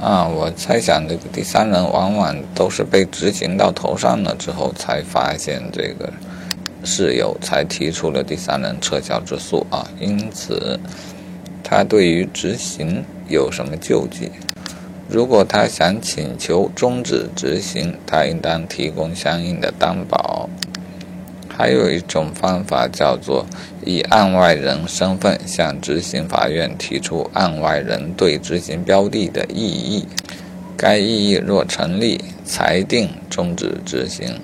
啊，我猜想这个第三人往往都是被执行到头上了之后，才发现这个室友才提出了第三人撤销之诉啊。因此，他对于执行有什么救济？如果他想请求终止执行，他应当提供相应的担保。还有一种方法叫做以案外人身份向执行法院提出案外人对执行标的的异议，该异议若成立，裁定终止执行。